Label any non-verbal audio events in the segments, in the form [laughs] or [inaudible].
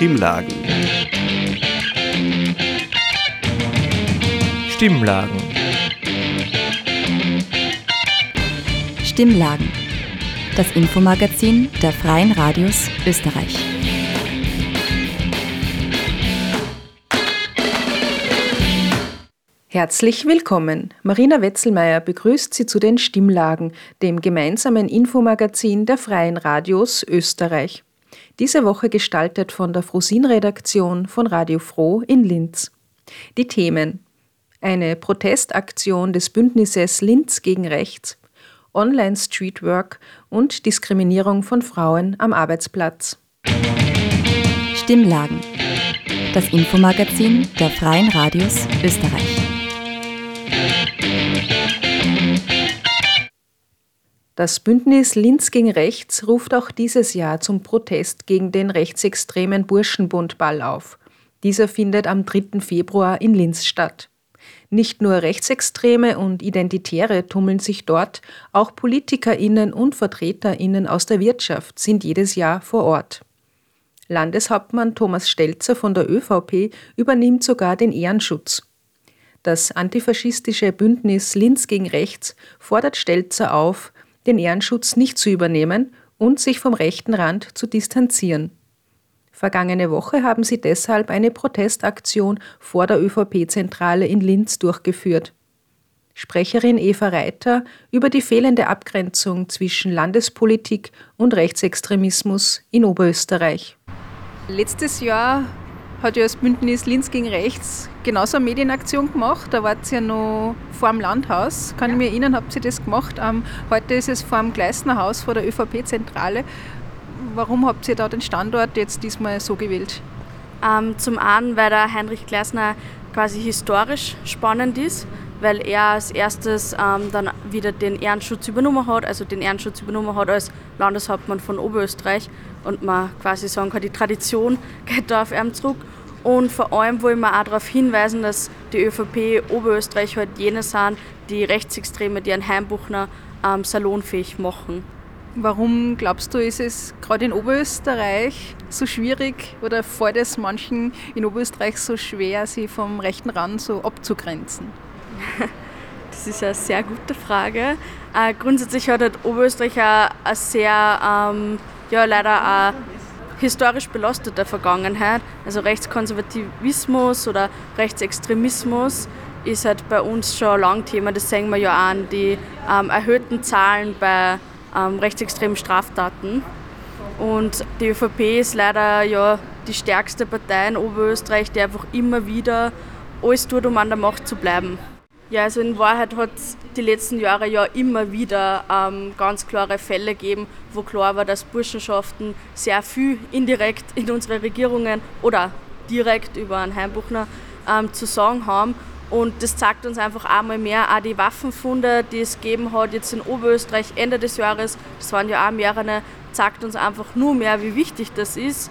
Stimmlagen. Stimmlagen. Stimmlagen. Das Infomagazin der Freien Radios Österreich. Herzlich willkommen. Marina Wetzelmeier begrüßt Sie zu den Stimmlagen, dem gemeinsamen Infomagazin der Freien Radios Österreich. Diese Woche gestaltet von der Frosin-Redaktion von Radio Froh in Linz. Die Themen: Eine Protestaktion des Bündnisses Linz gegen Rechts, Online-Streetwork und Diskriminierung von Frauen am Arbeitsplatz. Stimmlagen. Das Infomagazin der Freien Radios Österreich. Das Bündnis Linz gegen Rechts ruft auch dieses Jahr zum Protest gegen den rechtsextremen Burschenbundball auf. Dieser findet am 3. Februar in Linz statt. Nicht nur Rechtsextreme und Identitäre tummeln sich dort, auch PolitikerInnen und VertreterInnen aus der Wirtschaft sind jedes Jahr vor Ort. Landeshauptmann Thomas Stelzer von der ÖVP übernimmt sogar den Ehrenschutz. Das antifaschistische Bündnis Linz gegen Rechts fordert Stelzer auf, den Ehrenschutz nicht zu übernehmen und sich vom rechten Rand zu distanzieren. Vergangene Woche haben sie deshalb eine Protestaktion vor der ÖVP-Zentrale in Linz durchgeführt. Sprecherin Eva Reiter über die fehlende Abgrenzung zwischen Landespolitik und Rechtsextremismus in Oberösterreich. Letztes Jahr hat ja das Bündnis Linz gegen Rechts genauso eine Medienaktion gemacht. Da wart ihr ja noch vor dem Landhaus. Kann ich mich erinnern, habt ihr das gemacht? Ähm, heute ist es vor dem Gleisner Haus, vor der ÖVP-Zentrale. Warum habt ihr da den Standort jetzt diesmal so gewählt? Ähm, zum einen, weil der Heinrich Gleisner quasi historisch spannend ist, weil er als erstes ähm, dann wieder den Ehrenschutz übernommen hat, also den Ehrenschutz übernommen hat als Landeshauptmann von Oberösterreich und man quasi sagen kann, die Tradition [laughs] geht da auf ihm zurück. Und vor allem wollen wir auch darauf hinweisen, dass die ÖVP Oberösterreich halt jene sind, die Rechtsextreme, die einen Heimbuchner ähm, salonfähig machen. Warum glaubst du, ist es gerade in Oberösterreich so schwierig oder fällt es manchen in Oberösterreich so schwer, sie vom rechten Rand so abzugrenzen? [laughs] Das ist eine sehr gute Frage. Äh, grundsätzlich hat halt Oberösterreich eine, eine sehr, ähm, ja leider auch historisch belastete Vergangenheit. Also Rechtskonservativismus oder Rechtsextremismus ist halt bei uns schon lang Thema. Das sehen wir ja auch an die ähm, erhöhten Zahlen bei ähm, rechtsextremen Straftaten. Und die ÖVP ist leider ja die stärkste Partei in Oberösterreich, die einfach immer wieder alles tut, um an der Macht zu bleiben. Ja, also in Wahrheit hat es die letzten Jahre ja immer wieder ähm, ganz klare Fälle gegeben, wo klar war, dass Burschenschaften sehr viel indirekt in unsere Regierungen oder direkt über einen Heimbuchner ähm, zu sagen haben. Und das zeigt uns einfach einmal mehr, auch die Waffenfunde, die es gegeben hat, jetzt in Oberösterreich Ende des Jahres, das waren ja auch mehrere, zeigt uns einfach nur mehr, wie wichtig das ist.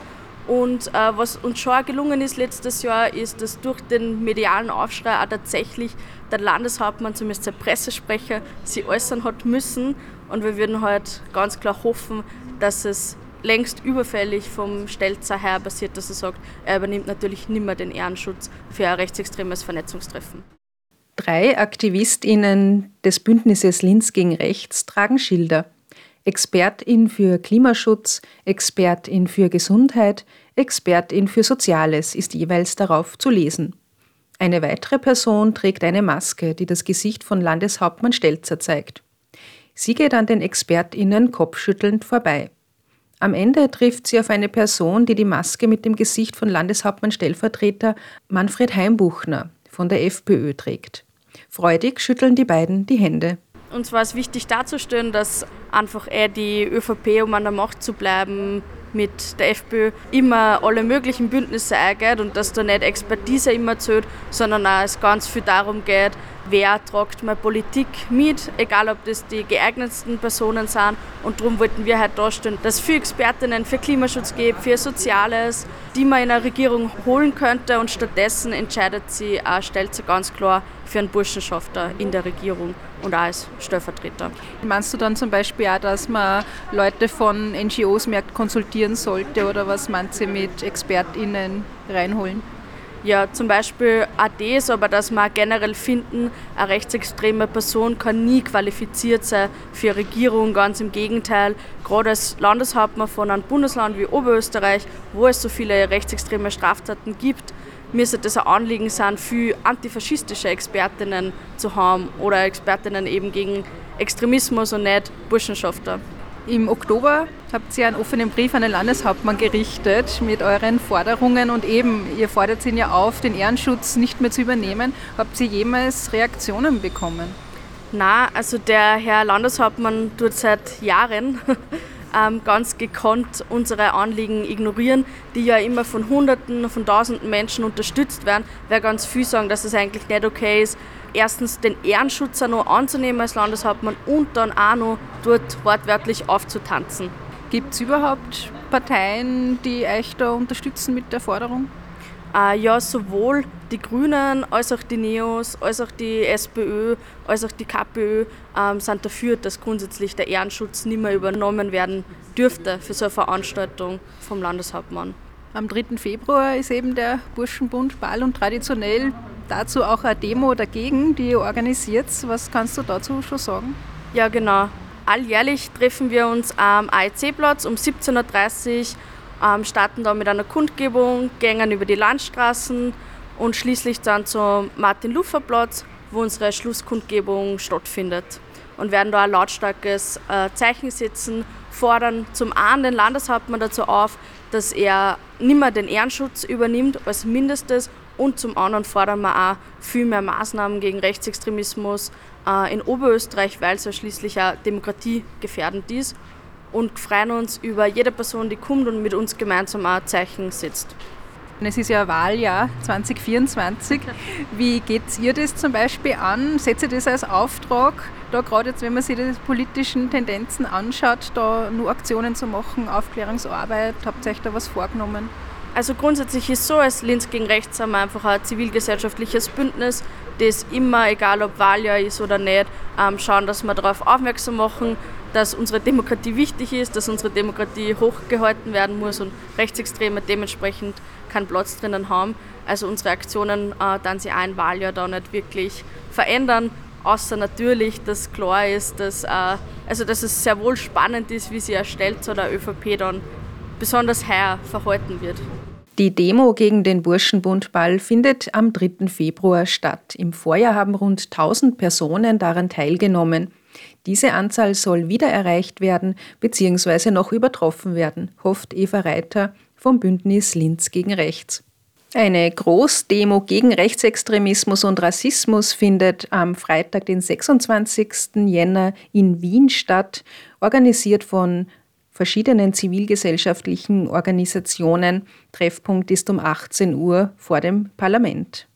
Und äh, was uns schon gelungen ist letztes Jahr, ist, dass durch den medialen Aufschrei auch tatsächlich der Landeshauptmann, zumindest der Pressesprecher, sie äußern hat müssen. Und wir würden halt ganz klar hoffen, dass es längst überfällig vom Stelzer her passiert, dass er sagt, er übernimmt natürlich nimmer den Ehrenschutz für ein rechtsextremes Vernetzungstreffen. Drei AktivistInnen des Bündnisses Linz gegen Rechts tragen Schilder. Expertin für Klimaschutz, Expertin für Gesundheit, Expertin für Soziales ist jeweils darauf zu lesen. Eine weitere Person trägt eine Maske, die das Gesicht von Landeshauptmann Stelzer zeigt. Sie geht an den ExpertInnen kopfschüttelnd vorbei. Am Ende trifft sie auf eine Person, die die Maske mit dem Gesicht von Landeshauptmann Stellvertreter Manfred Heimbuchner von der FPÖ trägt. Freudig schütteln die beiden die Hände. Uns war es wichtig darzustellen, dass einfach er die ÖVP, um an der Macht zu bleiben, mit der FPÖ immer alle möglichen Bündnisse eingeht und dass da nicht Expertise immer zählt, sondern auch es ganz viel darum geht, wer tragt mal Politik mit, egal ob das die geeignetsten Personen sind. Und darum wollten wir halt darstellen, dass es viele Expertinnen für Klimaschutz gibt, für Soziales, die man in eine Regierung holen könnte und stattdessen entscheidet sie, stellt sie ganz klar für einen Burschenschafter in der Regierung und auch als Stellvertreter. Meinst du dann zum Beispiel auch, dass man Leute von NGOs mehr konsultieren sollte oder was meinst du mit ExpertInnen reinholen? Ja, zum Beispiel das, aber dass wir generell finden, eine rechtsextreme Person kann nie qualifiziert sein für eine Regierung. Ganz im Gegenteil, gerade als Landeshauptmann von einem Bundesland wie Oberösterreich, wo es so viele rechtsextreme Straftaten gibt, müsste das ein Anliegen sein, für antifaschistische Expertinnen zu haben oder Expertinnen eben gegen Extremismus und nicht Burschenschafter. Im Oktober habt ihr einen offenen Brief an den Landeshauptmann gerichtet mit euren Forderungen und eben, ihr fordert ihn ja auf, den Ehrenschutz nicht mehr zu übernehmen. Habt ihr jemals Reaktionen bekommen? Na, also der Herr Landeshauptmann tut seit Jahren ganz gekonnt unsere Anliegen ignorieren, die ja immer von Hunderten, von Tausenden Menschen unterstützt werden, weil ganz viel sagen, dass es eigentlich nicht okay ist, erstens den Ehrenschutz auch noch anzunehmen als Landeshauptmann und dann auch noch dort wortwörtlich aufzutanzen. Gibt es überhaupt Parteien, die euch da unterstützen mit der Forderung? Äh, ja, sowohl die Grünen als auch die Neos, als auch die SPÖ, als auch die KPÖ ähm, sind dafür, dass grundsätzlich der Ehrenschutz nicht mehr übernommen werden dürfte für so eine Veranstaltung vom Landeshauptmann. Am 3. Februar ist eben der Burschenbund Ball und traditionell dazu auch eine Demo dagegen, die ihr organisiert. Was kannst du dazu schon sagen? Ja, genau. Alljährlich treffen wir uns am AEC-Platz um 17.30 Uhr, ähm, starten da mit einer Kundgebung, gängen über die Landstraßen und schließlich dann zum Martin-Luther-Platz, wo unsere Schlusskundgebung stattfindet. Und werden da ein lautstarkes äh, Zeichen setzen, fordern zum einen den Landeshauptmann dazu auf, dass er nimmer den Ehrenschutz übernimmt als Mindestes und zum anderen fordern wir auch viel mehr Maßnahmen gegen Rechtsextremismus äh, in Oberösterreich, weil es ja schließlich auch demokratiegefährdend ist und freuen uns über jede Person, die kommt und mit uns gemeinsam auch Zeichen setzt. Es ist ja Wahljahr 2024. Wie geht ihr das zum Beispiel an? Setzt ihr das als Auftrag, da gerade jetzt, wenn man sich die politischen Tendenzen anschaut, da nur Aktionen zu machen, Aufklärungsarbeit? Habt ihr euch da was vorgenommen? Also grundsätzlich ist so, als Linz gegen Rechts haben wir einfach ein zivilgesellschaftliches Bündnis, das immer, egal ob Wahljahr ist oder nicht, ähm, schauen, dass wir darauf aufmerksam machen, dass unsere Demokratie wichtig ist, dass unsere Demokratie hochgehalten werden muss und Rechtsextreme dementsprechend keinen Platz drinnen haben. Also unsere Aktionen äh, dann sie ein Wahljahr da nicht wirklich verändern, außer natürlich, dass klar ist, dass, äh, also dass es sehr wohl spannend ist, wie sie erstellt so der ÖVP dann besonders heuer verhalten wird. Die Demo gegen den Burschenbundball findet am 3. Februar statt. Im Vorjahr haben rund 1000 Personen daran teilgenommen. Diese Anzahl soll wieder erreicht werden bzw. noch übertroffen werden, hofft Eva Reiter vom Bündnis Linz gegen Rechts. Eine Großdemo gegen Rechtsextremismus und Rassismus findet am Freitag, den 26. Jänner in Wien statt, organisiert von verschiedenen zivilgesellschaftlichen Organisationen. Treffpunkt ist um 18 Uhr vor dem Parlament.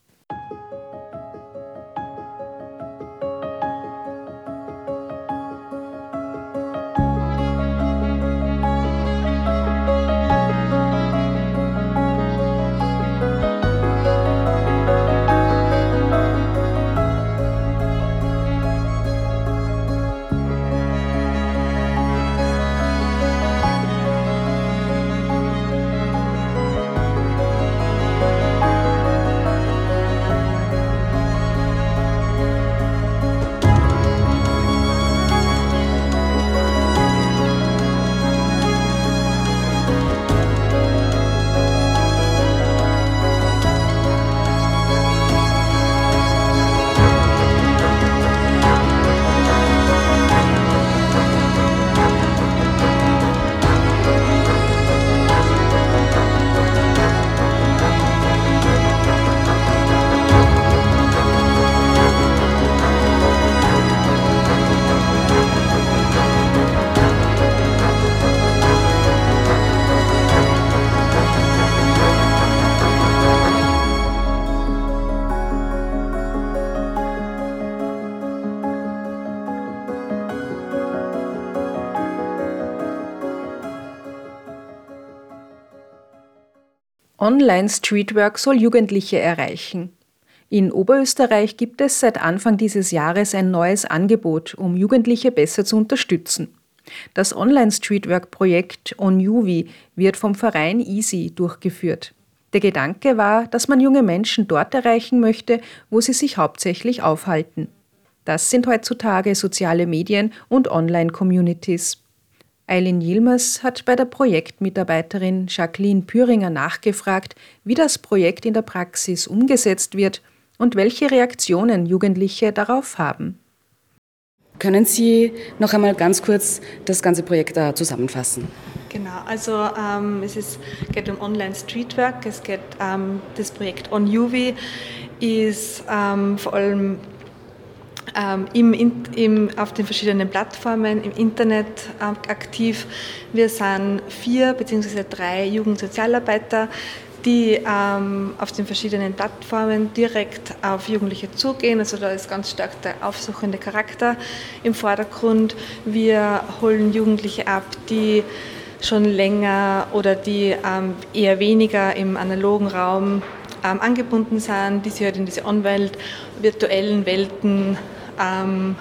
Online-Streetwork soll Jugendliche erreichen. In Oberösterreich gibt es seit Anfang dieses Jahres ein neues Angebot, um Jugendliche besser zu unterstützen. Das Online-Streetwork-Projekt OnUvi wird vom Verein Easy durchgeführt. Der Gedanke war, dass man junge Menschen dort erreichen möchte, wo sie sich hauptsächlich aufhalten. Das sind heutzutage soziale Medien und Online-Communities. Eileen Yilmaz hat bei der Projektmitarbeiterin Jacqueline Püringer nachgefragt, wie das Projekt in der Praxis umgesetzt wird und welche Reaktionen Jugendliche darauf haben. Können Sie noch einmal ganz kurz das ganze Projekt da zusammenfassen? Genau, also ähm, es ist, geht um Online Streetwork, es geht ähm, das Projekt On UV ist ähm, vor allem ähm, im, im, auf den verschiedenen Plattformen im Internet äh, aktiv. Wir sind vier bzw. drei Jugendsozialarbeiter, die ähm, auf den verschiedenen Plattformen direkt auf Jugendliche zugehen. Also da ist ganz stark der aufsuchende Charakter im Vordergrund. Wir holen Jugendliche ab, die schon länger oder die ähm, eher weniger im analogen Raum ähm, angebunden sind, die sich halt in diese On-Welt, virtuellen Welten ähm,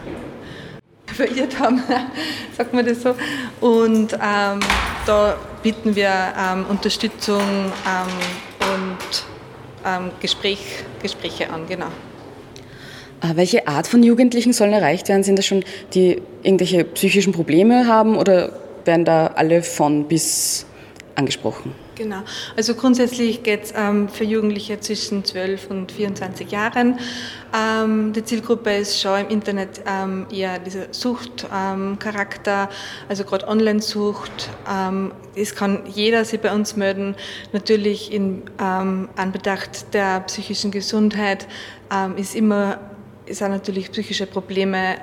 verirrt haben, [laughs] sagt man das so. Und ähm, da bieten wir ähm, Unterstützung ähm, und ähm, Gespräch, Gespräche an, genau. Ah, welche Art von Jugendlichen sollen erreicht werden? Sind das schon die irgendwelche psychischen Probleme haben oder werden da alle von bis angesprochen? Genau. Also grundsätzlich geht es ähm, für Jugendliche zwischen 12 und 24 Jahren. Ähm, die Zielgruppe ist schon im Internet ähm, eher dieser Suchtcharakter, also gerade Online-Sucht. Ähm, es kann jeder sich bei uns melden. Natürlich in ähm, Anbetracht der psychischen Gesundheit ähm, ist immer sind natürlich psychische Probleme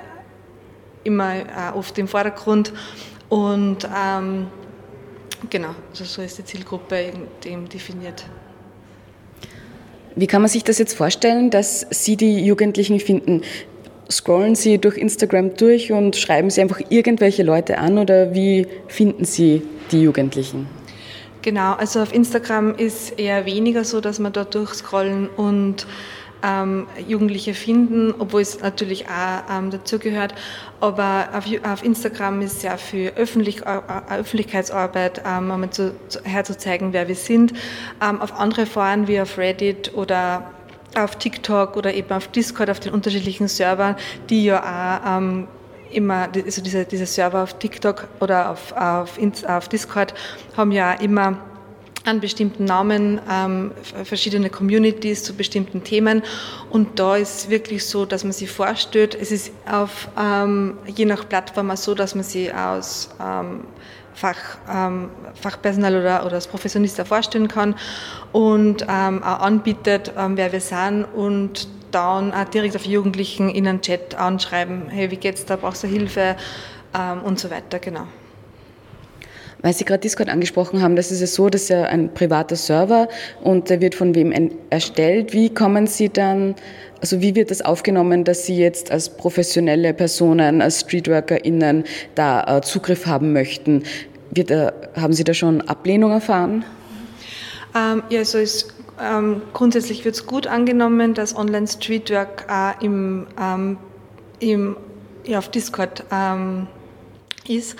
immer äh, oft im Vordergrund und ähm, Genau, also so ist die Zielgruppe eben definiert. Wie kann man sich das jetzt vorstellen, dass Sie die Jugendlichen finden? Scrollen Sie durch Instagram durch und schreiben Sie einfach irgendwelche Leute an oder wie finden Sie die Jugendlichen? Genau, also auf Instagram ist eher weniger so, dass man da durchscrollen und ähm, Jugendliche finden, obwohl es natürlich auch ähm, dazugehört. Aber auf, auf, Instagram ist sehr viel Öffentlich, äh, äh Öffentlichkeitsarbeit, ähm, um zu, zu, herzuzeigen, wer wir sind. Ähm, auf andere Foren wie auf Reddit oder auf TikTok oder eben auf Discord, auf den unterschiedlichen Servern, die ja auch ähm, immer, also diese, diese Server auf TikTok oder auf, auf, auf Discord haben ja immer an bestimmten Namen, ähm, verschiedene Communities zu bestimmten Themen. Und da ist wirklich so, dass man sich vorstellt, es ist auf, ähm, je nach Plattform auch so, dass man sich aus ähm, Fach, ähm, Fachpersonal oder, oder als Professionist vorstellen kann und ähm, auch anbietet, ähm, wer wir sind und dann auch direkt auf Jugendlichen in einen Chat anschreiben, hey, wie geht's da, brauchst du Hilfe und so weiter, genau. Weil Sie gerade Discord angesprochen haben, das ist ja so, das ist ja ein privater Server und der wird von wem erstellt. Wie kommen Sie dann, also wie wird das aufgenommen, dass Sie jetzt als professionelle Personen, als StreetworkerInnen da äh, Zugriff haben möchten? Wird, haben Sie da schon Ablehnung erfahren? Ähm, ja, also es, ähm, grundsätzlich wird es gut angenommen, dass Online-Streetwork äh, im, ähm, im, ja, auf Discord ähm, ist.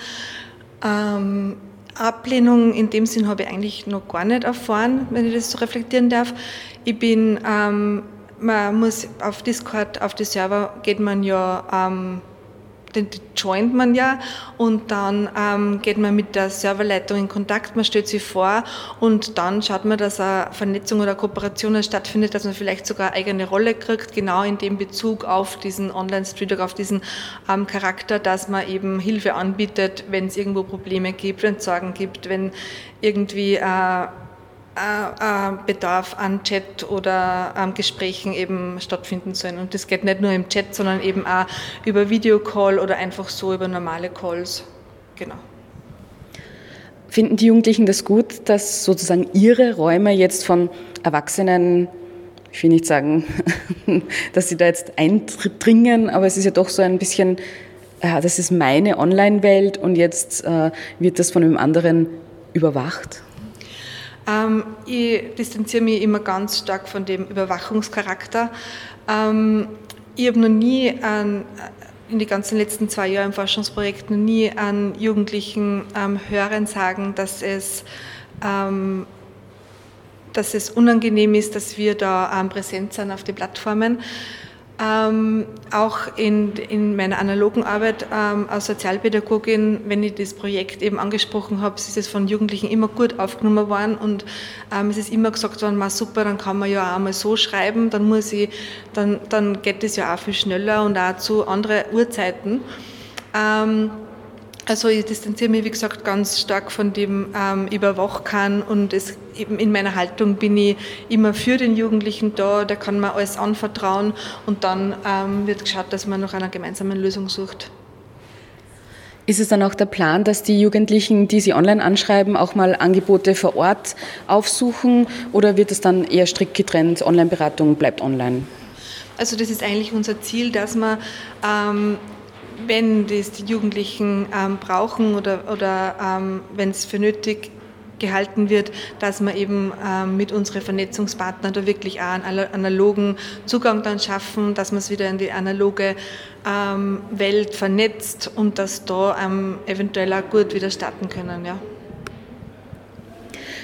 Ähm, Ablehnung in dem Sinn habe ich eigentlich noch gar nicht erfahren, wenn ich das so reflektieren darf. Ich bin, ähm, man muss auf Discord, auf die Server geht man ja ähm, den joint man ja und dann ähm, geht man mit der Serverleitung in Kontakt, man stellt sich vor und dann schaut man, dass eine Vernetzung oder Kooperation stattfindet, dass man vielleicht sogar eine eigene Rolle kriegt, genau in dem Bezug auf diesen Online-Streetwork, auf diesen ähm, Charakter, dass man eben Hilfe anbietet, wenn es irgendwo Probleme gibt, wenn es Sorgen gibt, wenn irgendwie äh, Bedarf an Chat oder an Gesprächen eben stattfinden sollen. Und das geht nicht nur im Chat, sondern eben auch über Videocall oder einfach so über normale Calls. Genau. Finden die Jugendlichen das gut, dass sozusagen ihre Räume jetzt von Erwachsenen, ich will nicht sagen, [laughs] dass sie da jetzt eindringen, aber es ist ja doch so ein bisschen, ja, das ist meine Online-Welt und jetzt äh, wird das von einem anderen überwacht? Ähm, ich distanziere mich immer ganz stark von dem Überwachungscharakter. Ähm, ich habe noch nie an, in den ganzen letzten zwei Jahren im Forschungsprojekt noch nie an Jugendlichen ähm, hören sagen, dass es, ähm, dass es unangenehm ist, dass wir da ähm, präsent sind auf den Plattformen. Ähm, auch in, in meiner analogen Arbeit ähm, als Sozialpädagogin, wenn ich das Projekt eben angesprochen habe, ist es von Jugendlichen immer gut aufgenommen worden und ähm, es ist immer gesagt worden, super, dann kann man ja auch mal so schreiben, dann muss ich, dann, dann geht es ja auch viel schneller und auch zu anderen Uhrzeiten. Ähm, also ich distanziere mich, wie gesagt, ganz stark von dem ähm, Überwachern und es, eben in meiner Haltung bin ich immer für den Jugendlichen da, der kann mir alles anvertrauen und dann ähm, wird geschaut, dass man nach einer gemeinsamen Lösung sucht. Ist es dann auch der Plan, dass die Jugendlichen, die Sie online anschreiben, auch mal Angebote vor Ort aufsuchen oder wird es dann eher strikt getrennt, Online-Beratung bleibt online? Also das ist eigentlich unser Ziel, dass man ähm, wenn das die Jugendlichen ähm, brauchen oder, oder ähm, wenn es für nötig gehalten wird, dass man eben ähm, mit unseren Vernetzungspartnern da wirklich auch einen analogen Zugang dann schaffen, dass man es wieder in die analoge ähm, Welt vernetzt und dass da ähm, eventuell auch gut wieder starten können. Ja.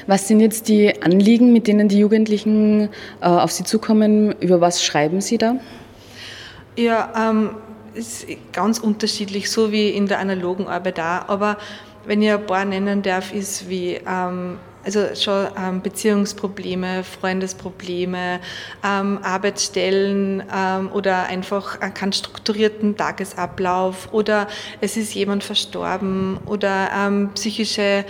Was sind jetzt die Anliegen, mit denen die Jugendlichen äh, auf Sie zukommen? Über was schreiben Sie da? Ja, ist ganz unterschiedlich, so wie in der analogen Arbeit auch. Aber wenn ich ein paar nennen darf, ist wie ähm, also schon ähm, Beziehungsprobleme, Freundesprobleme, ähm, Arbeitsstellen ähm, oder einfach keinen strukturierten Tagesablauf oder es ist jemand verstorben oder ähm, psychische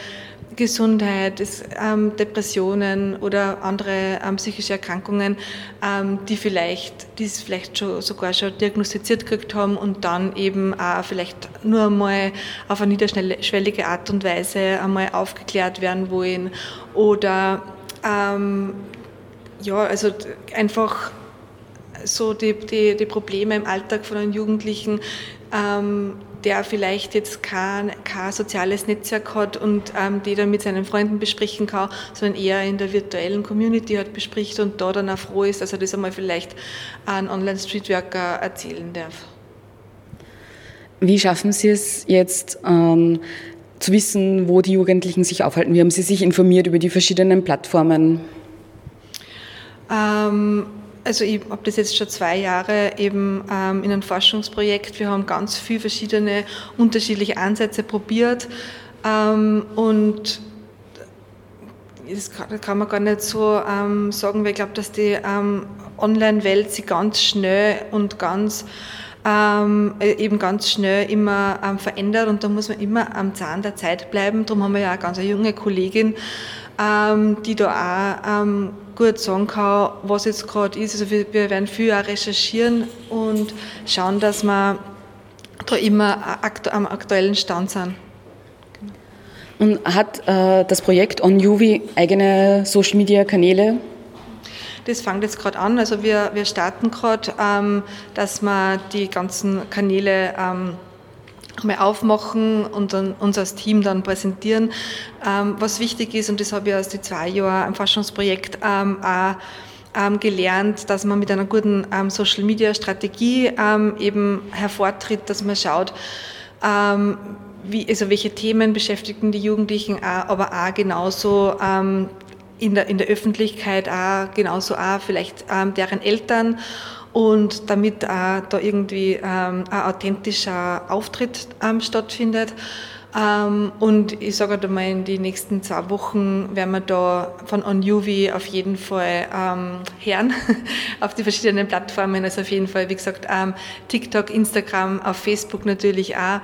Gesundheit, ist, ähm, Depressionen oder andere ähm, psychische Erkrankungen, ähm, die vielleicht, die es vielleicht schon, sogar schon diagnostiziert gekriegt haben und dann eben auch vielleicht nur einmal auf eine niederschwellige Art und Weise einmal aufgeklärt werden wollen oder ähm, ja, also einfach so die, die, die Probleme im Alltag von den Jugendlichen, ähm, der vielleicht jetzt kein, kein soziales Netzwerk hat und ähm, die dann mit seinen Freunden besprechen kann, sondern eher in der virtuellen Community halt bespricht und da dann auch froh ist, dass er das einmal vielleicht an Online-Streetworker erzählen darf. Wie schaffen Sie es jetzt, ähm, zu wissen, wo die Jugendlichen sich aufhalten? Wie haben Sie sich informiert über die verschiedenen Plattformen? Ähm, also ich habe das jetzt schon zwei Jahre eben ähm, in einem Forschungsprojekt. Wir haben ganz viele verschiedene unterschiedliche Ansätze probiert ähm, und das kann, man gar nicht so ähm, sagen, weil ich glaube, dass die ähm, Online-Welt sich ganz schnell und ganz ähm, äh, eben ganz schnell immer ähm, verändert und da muss man immer am Zahn der Zeit bleiben. Darum haben wir ja auch ganz eine junge Kollegin, ähm, die da auch ähm, gut sagen kann, was jetzt gerade ist. Also wir, wir werden viel auch recherchieren und schauen, dass wir da immer aktu am aktuellen Stand sind. Und hat äh, das Projekt On UV eigene Social Media Kanäle? Das fängt jetzt gerade an. Also wir, wir starten gerade, ähm, dass wir die ganzen Kanäle ähm, mal aufmachen und dann uns als Team dann präsentieren. Ähm, was wichtig ist, und das habe ich aus den zwei Jahren im Forschungsprojekt ähm, auch ähm, gelernt, dass man mit einer guten ähm, Social Media Strategie ähm, eben hervortritt, dass man schaut, wie, also welche Themen beschäftigen die Jugendlichen, auch, aber auch genauso in der, in der Öffentlichkeit auch, genauso auch vielleicht deren Eltern und damit auch da irgendwie ähm, ein authentischer Auftritt ähm, stattfindet. Ähm, und ich sage halt mal, in den nächsten zwei Wochen werden wir da von OnUV auf jeden Fall ähm, hören, [laughs] auf die verschiedenen Plattformen. Also auf jeden Fall, wie gesagt, ähm, TikTok, Instagram, auf Facebook natürlich auch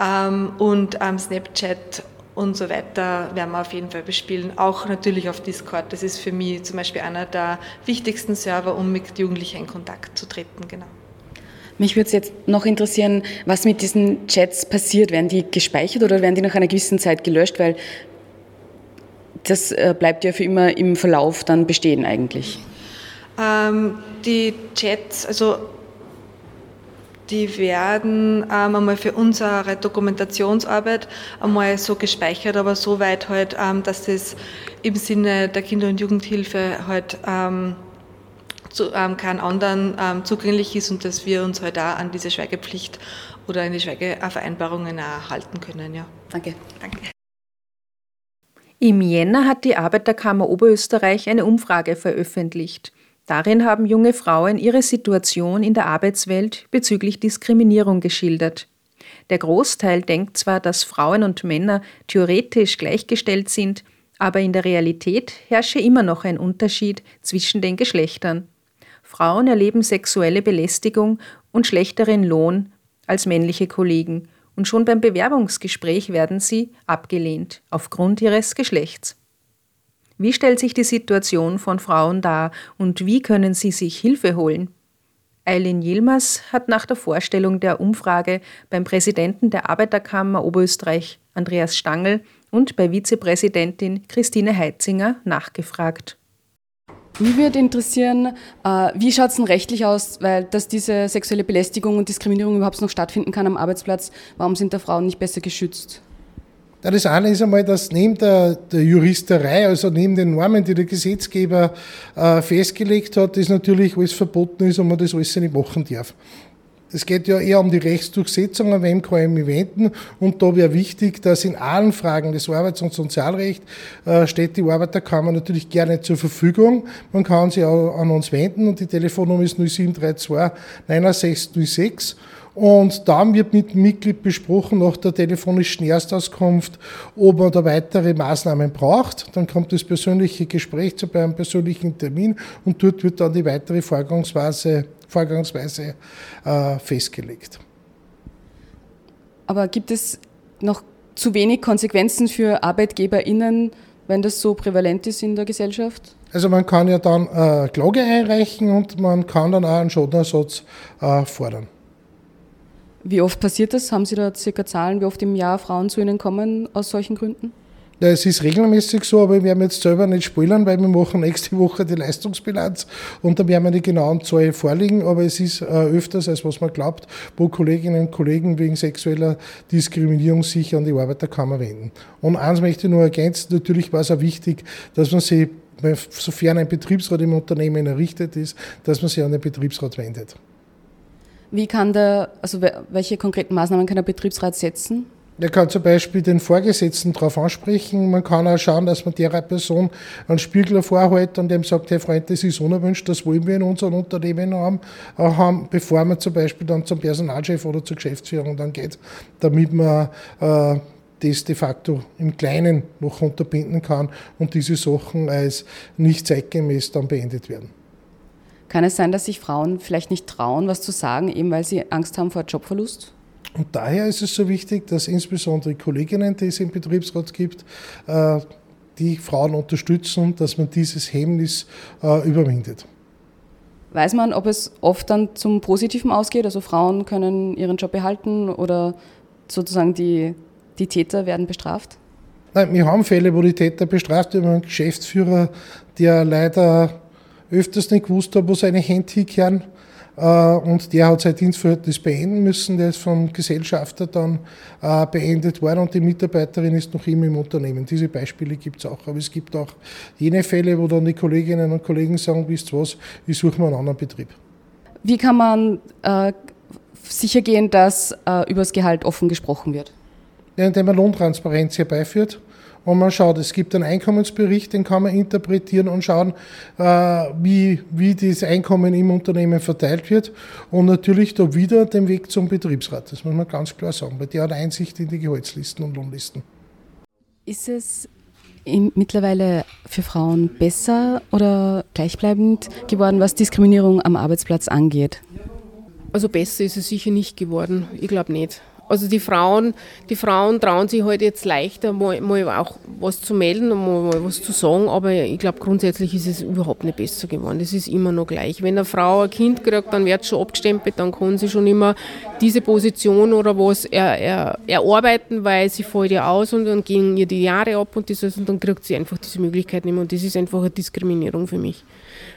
ähm, und Snapchat und so weiter werden wir auf jeden Fall bespielen. Auch natürlich auf Discord. Das ist für mich zum Beispiel einer der wichtigsten Server, um mit Jugendlichen in Kontakt zu treten. Genau. Mich würde es jetzt noch interessieren, was mit diesen Chats passiert. Werden die gespeichert oder werden die nach einer gewissen Zeit gelöscht? Weil das äh, bleibt ja für immer im Verlauf dann bestehen eigentlich. Ähm, die Chats, also die werden ähm, einmal für unsere Dokumentationsarbeit einmal so gespeichert, aber so weit halt, ähm, dass das im Sinne der Kinder- und Jugendhilfe halt ähm, zu ähm, keinen anderen ähm, zugänglich ist und dass wir uns halt auch an diese Schweigepflicht oder an die Schweigevereinbarungen auch halten können. Ja. Danke. Danke. Im Jänner hat die Arbeiterkammer Oberösterreich eine Umfrage veröffentlicht. Darin haben junge Frauen ihre Situation in der Arbeitswelt bezüglich Diskriminierung geschildert. Der Großteil denkt zwar, dass Frauen und Männer theoretisch gleichgestellt sind, aber in der Realität herrsche immer noch ein Unterschied zwischen den Geschlechtern. Frauen erleben sexuelle Belästigung und schlechteren Lohn als männliche Kollegen, und schon beim Bewerbungsgespräch werden sie abgelehnt aufgrund ihres Geschlechts. Wie stellt sich die Situation von Frauen dar und wie können sie sich Hilfe holen? Eileen Yilmaz hat nach der Vorstellung der Umfrage beim Präsidenten der Arbeiterkammer Oberösterreich, Andreas Stangl, und bei Vizepräsidentin Christine Heitzinger nachgefragt. Mich würde interessieren, äh, wie schaut es denn rechtlich aus, weil dass diese sexuelle Belästigung und Diskriminierung überhaupt noch stattfinden kann am Arbeitsplatz, warum sind da Frauen nicht besser geschützt? Das eine ist einmal, dass neben der, der Juristerei, also neben den Normen, die der Gesetzgeber äh, festgelegt hat, das natürlich alles verboten ist und man das alles nicht machen darf. Es geht ja eher um die Rechtsdurchsetzung, an wem kann ich mich wenden. Und da wäre wichtig, dass in allen Fragen des Arbeits- und Sozialrechts äh, steht die Arbeiterkammer natürlich gerne zur Verfügung. Man kann sich auch an uns wenden und die Telefonnummer ist 0732 9606. Und dann wird mit dem Mitglied besprochen, nach der telefonischen Erstauskunft, ob man da weitere Maßnahmen braucht. Dann kommt das persönliche Gespräch zu einem persönlichen Termin und dort wird dann die weitere Vorgangsweise, Vorgangsweise äh, festgelegt. Aber gibt es noch zu wenig Konsequenzen für ArbeitgeberInnen, wenn das so prävalent ist in der Gesellschaft? Also man kann ja dann äh, Klage einreichen und man kann dann auch einen Schadenersatz äh, fordern. Wie oft passiert das? Haben Sie da circa Zahlen, wie oft im Jahr Frauen zu Ihnen kommen aus solchen Gründen? Ja, es ist regelmäßig so, aber wir werden jetzt selber nicht spoilern, weil wir machen nächste Woche die Leistungsbilanz und da werden wir die genauen Zahlen vorlegen, aber es ist äh, öfters, als was man glaubt, wo Kolleginnen und Kollegen wegen sexueller Diskriminierung sich an die Arbeiterkammer wenden. Und eins möchte ich nur ergänzen, natürlich war es auch wichtig, dass man sich, sofern ein Betriebsrat im Unternehmen errichtet ist, dass man sich an den Betriebsrat wendet. Wie kann der, also welche konkreten Maßnahmen kann der Betriebsrat setzen? Er kann zum Beispiel den Vorgesetzten darauf ansprechen. Man kann auch schauen, dass man der Person einen Spiegel vorhält und dem sagt, Herr Freund, das ist unerwünscht, das wollen wir in unserem Unternehmen haben, haben bevor man zum Beispiel dann zum Personalchef oder zur Geschäftsführung dann geht, damit man äh, das de facto im Kleinen noch unterbinden kann und diese Sachen als nicht zeitgemäß dann beendet werden. Kann es sein, dass sich Frauen vielleicht nicht trauen, was zu sagen, eben weil sie Angst haben vor Jobverlust? Und daher ist es so wichtig, dass insbesondere Kolleginnen, die es im Betriebsrat gibt, äh, die Frauen unterstützen, dass man dieses Hemmnis äh, überwindet. Weiß man, ob es oft dann zum Positiven ausgeht? Also Frauen können ihren Job behalten oder sozusagen die, die Täter werden bestraft? Nein, wir haben Fälle, wo die Täter bestraft werden. Ein Geschäftsführer, der leider öfters nicht gewusst hat, wo seine Hände hinkehren. Äh, und der hat sein Dienstverhältnis beenden müssen. Der ist vom Gesellschafter dann äh, beendet worden und die Mitarbeiterin ist noch immer im Unternehmen. Diese Beispiele gibt es auch. Aber es gibt auch jene Fälle, wo dann die Kolleginnen und Kollegen sagen, wisst ihr was, ich suche mir einen anderen Betrieb. Wie kann man äh, sicher gehen, dass äh, über das Gehalt offen gesprochen wird? Ja, indem man Lohntransparenz herbeiführt und man schaut, es gibt einen Einkommensbericht, den kann man interpretieren und schauen, äh, wie, wie das Einkommen im Unternehmen verteilt wird. Und natürlich da wieder den Weg zum Betriebsrat. Das muss man ganz klar sagen, weil der hat Einsicht in die Gehaltslisten und Lohnlisten. Ist es mittlerweile für Frauen besser oder gleichbleibend geworden, was Diskriminierung am Arbeitsplatz angeht? Also besser ist es sicher nicht geworden. Ich glaube nicht. Also die Frauen, die Frauen trauen sich halt jetzt leichter, mal, mal auch was zu melden und mal, mal was zu sagen, aber ich glaube grundsätzlich ist es überhaupt nicht besser geworden. Es ist immer noch gleich. Wenn eine Frau ein Kind kriegt, dann wird schon abgestempelt, dann kann sie schon immer diese Position oder was er, er, erarbeiten, weil sie fällt ja aus und dann gehen ihr die Jahre ab und, dieses, und dann kriegt sie einfach diese Möglichkeit nicht mehr und das ist einfach eine Diskriminierung für mich.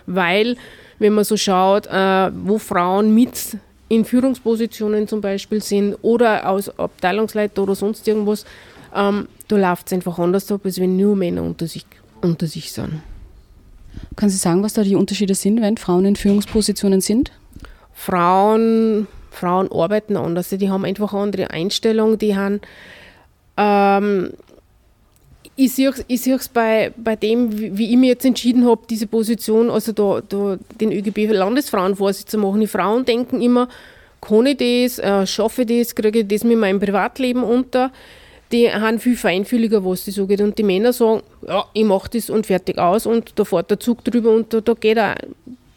Weil, wenn man so schaut, äh, wo Frauen mit in Führungspositionen zum Beispiel sind oder aus Abteilungsleiter oder sonst irgendwas, ähm, da läuft es einfach anders ab, als wenn nur Männer unter sich, unter sich sind. Können Sie sagen, was da die Unterschiede sind, wenn Frauen in Führungspositionen sind? Frauen, Frauen arbeiten anders, die haben einfach eine andere Einstellung, die haben ähm, ich sehe es bei, bei dem, wie, wie ich mich jetzt entschieden habe, diese Position, also da, da den ÖGB-Landesfrauenvorsitz zu machen. Die Frauen denken immer, kann ich das, äh, schaffe ich das, kriege ich das mit meinem Privatleben unter. Die haben viel feinfühliger, was das so geht. Und die Männer sagen, ja, ich mache das und fertig aus und da fährt der Zug drüber und da, da geht, auch,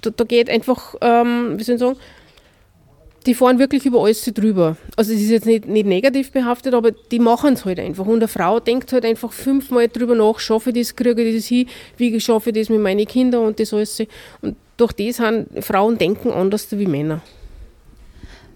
da, da geht einfach, ähm, wie soll ich sagen, die fahren wirklich über alles drüber. Also es ist jetzt nicht, nicht negativ behaftet, aber die machen es halt einfach. Und eine Frau denkt halt einfach fünfmal drüber nach, schaffe ich das, kriege ich das hin, wie schaffe ich das mit meinen Kindern und das alles. Und durch das haben Frauen denken anders wie Männer.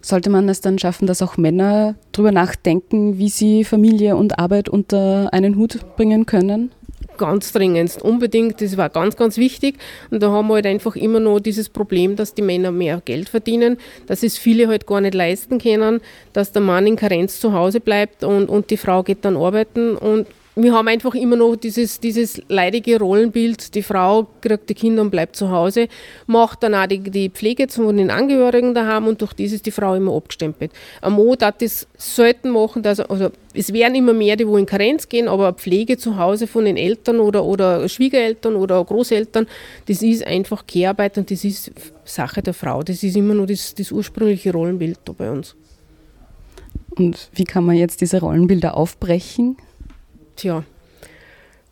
Sollte man es dann schaffen, dass auch Männer darüber nachdenken, wie sie Familie und Arbeit unter einen Hut bringen können? Ganz dringendst, unbedingt, das war ganz, ganz wichtig. Und da haben wir halt einfach immer noch dieses Problem, dass die Männer mehr Geld verdienen, dass es viele halt gar nicht leisten können, dass der Mann in Karenz zu Hause bleibt und, und die Frau geht dann arbeiten und wir haben einfach immer noch dieses, dieses leidige Rollenbild, die Frau kriegt die Kinder und bleibt zu Hause, macht dann auch die, die Pflege zu den Angehörigen daheim und durch das ist die Frau immer abgestempelt. Ein Mann darf das selten machen, dass, also es werden immer mehr, die wo in Karenz gehen, aber Pflege zu Hause von den Eltern oder, oder Schwiegereltern oder Großeltern, das ist einfach Kehrarbeit und das ist Sache der Frau. Das ist immer nur das, das ursprüngliche Rollenbild da bei uns. Und wie kann man jetzt diese Rollenbilder aufbrechen? Tja,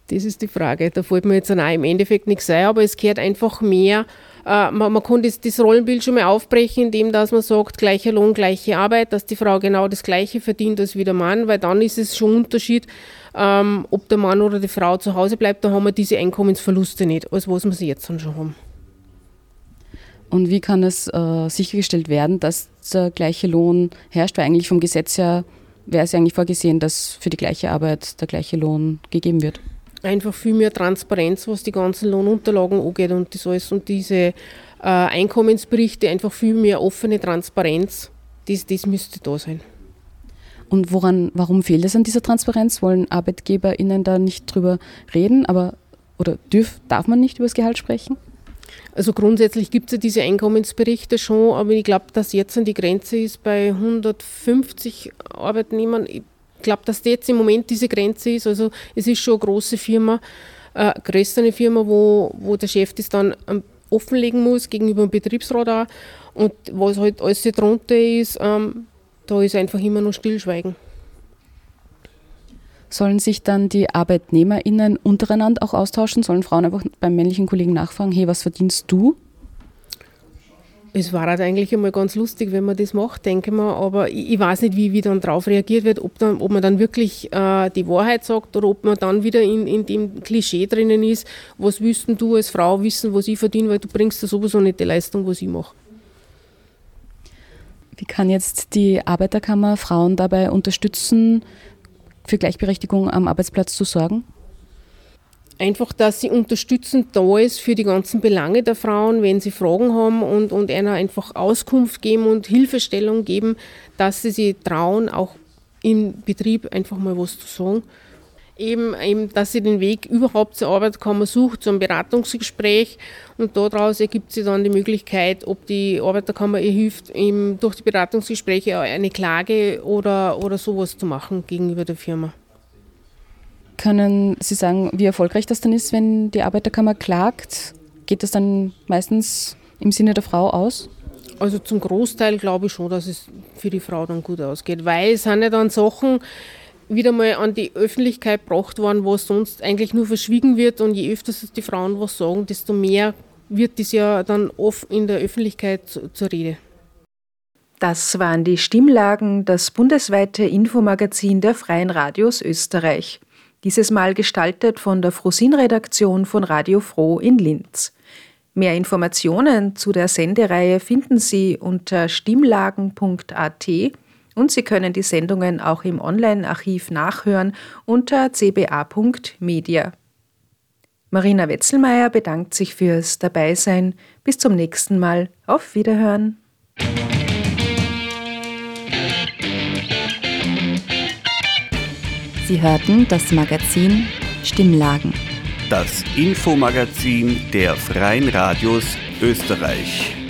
das ist die Frage. Da fällt mir jetzt auch im Endeffekt nichts ein, aber es gehört einfach mehr. Äh, man, man kann das, das, Rollenbild schon mal aufbrechen, indem dass man sagt, gleicher Lohn, gleiche Arbeit, dass die Frau genau das Gleiche verdient als wie der Mann, weil dann ist es schon ein Unterschied, ähm, ob der Mann oder die Frau zu Hause bleibt, da haben wir diese Einkommensverluste nicht, als was wir sie jetzt schon haben. Und wie kann es äh, sichergestellt werden, dass der gleiche Lohn herrscht? Weil eigentlich vom Gesetz her wäre es eigentlich vorgesehen, dass für die gleiche Arbeit der gleiche Lohn gegeben wird? Einfach viel mehr Transparenz, was die ganzen Lohnunterlagen angeht und das alles und diese äh, Einkommensberichte, einfach viel mehr offene Transparenz, das, das müsste da sein. Und woran, warum fehlt es an dieser Transparenz? Wollen ArbeitgeberInnen da nicht drüber reden? Aber, oder dürf, darf man nicht über das Gehalt sprechen? Also grundsätzlich gibt es ja diese Einkommensberichte schon, aber ich glaube, dass jetzt die Grenze ist bei 150 Arbeitnehmern. Ich glaube, dass jetzt im Moment diese Grenze ist. Also es ist schon eine große Firma, äh, eine größere Firma, wo, wo der Chef das dann ähm, offenlegen muss gegenüber dem Betriebsrat auch. Und was halt alles drunter ist, ähm, da ist einfach immer noch Stillschweigen sollen sich dann die ArbeitnehmerInnen untereinander auch austauschen? Sollen Frauen einfach beim männlichen Kollegen nachfragen, hey, was verdienst du? Es war halt eigentlich einmal ganz lustig, wenn man das macht, denke ich mal. Aber ich, ich weiß nicht, wie, wie dann darauf reagiert wird, ob, dann, ob man dann wirklich äh, die Wahrheit sagt oder ob man dann wieder in, in dem Klischee drinnen ist, was wüssten du als Frau wissen, was ich verdiene, weil du bringst ja sowieso nicht die Leistung, was ich mache. Wie kann jetzt die Arbeiterkammer Frauen dabei unterstützen, für Gleichberechtigung am Arbeitsplatz zu sorgen? Einfach, dass sie unterstützend da ist für die ganzen Belange der Frauen, wenn sie Fragen haben und, und einer einfach Auskunft geben und Hilfestellung geben, dass sie sich trauen, auch im Betrieb einfach mal was zu sagen eben, eben, dass sie den Weg überhaupt zur Arbeiterkammer sucht, zum Beratungsgespräch und daraus ergibt sich dann die Möglichkeit, ob die Arbeiterkammer ihr hilft, eben durch die Beratungsgespräche eine Klage oder, oder sowas zu machen gegenüber der Firma. Können Sie sagen, wie erfolgreich das dann ist, wenn die Arbeiterkammer klagt? Geht das dann meistens im Sinne der Frau aus? Also zum Großteil glaube ich schon, dass es für die Frau dann gut ausgeht, weil es sind ja dann Sachen, wieder mal an die Öffentlichkeit gebracht worden, was sonst eigentlich nur verschwiegen wird. Und je öfter die Frauen was sagen, desto mehr wird das ja dann oft in der Öffentlichkeit zur Rede. Das waren die Stimmlagen, das bundesweite Infomagazin der Freien Radios Österreich. Dieses Mal gestaltet von der Frosin-Redaktion von Radio Froh in Linz. Mehr Informationen zu der Sendereihe finden Sie unter stimmlagen.at und Sie können die Sendungen auch im Online-Archiv nachhören unter cba.media. Marina Wetzelmeier bedankt sich fürs Dabeisein. Bis zum nächsten Mal. Auf Wiederhören. Sie hörten das Magazin Stimmlagen. Das Infomagazin der Freien Radios Österreich.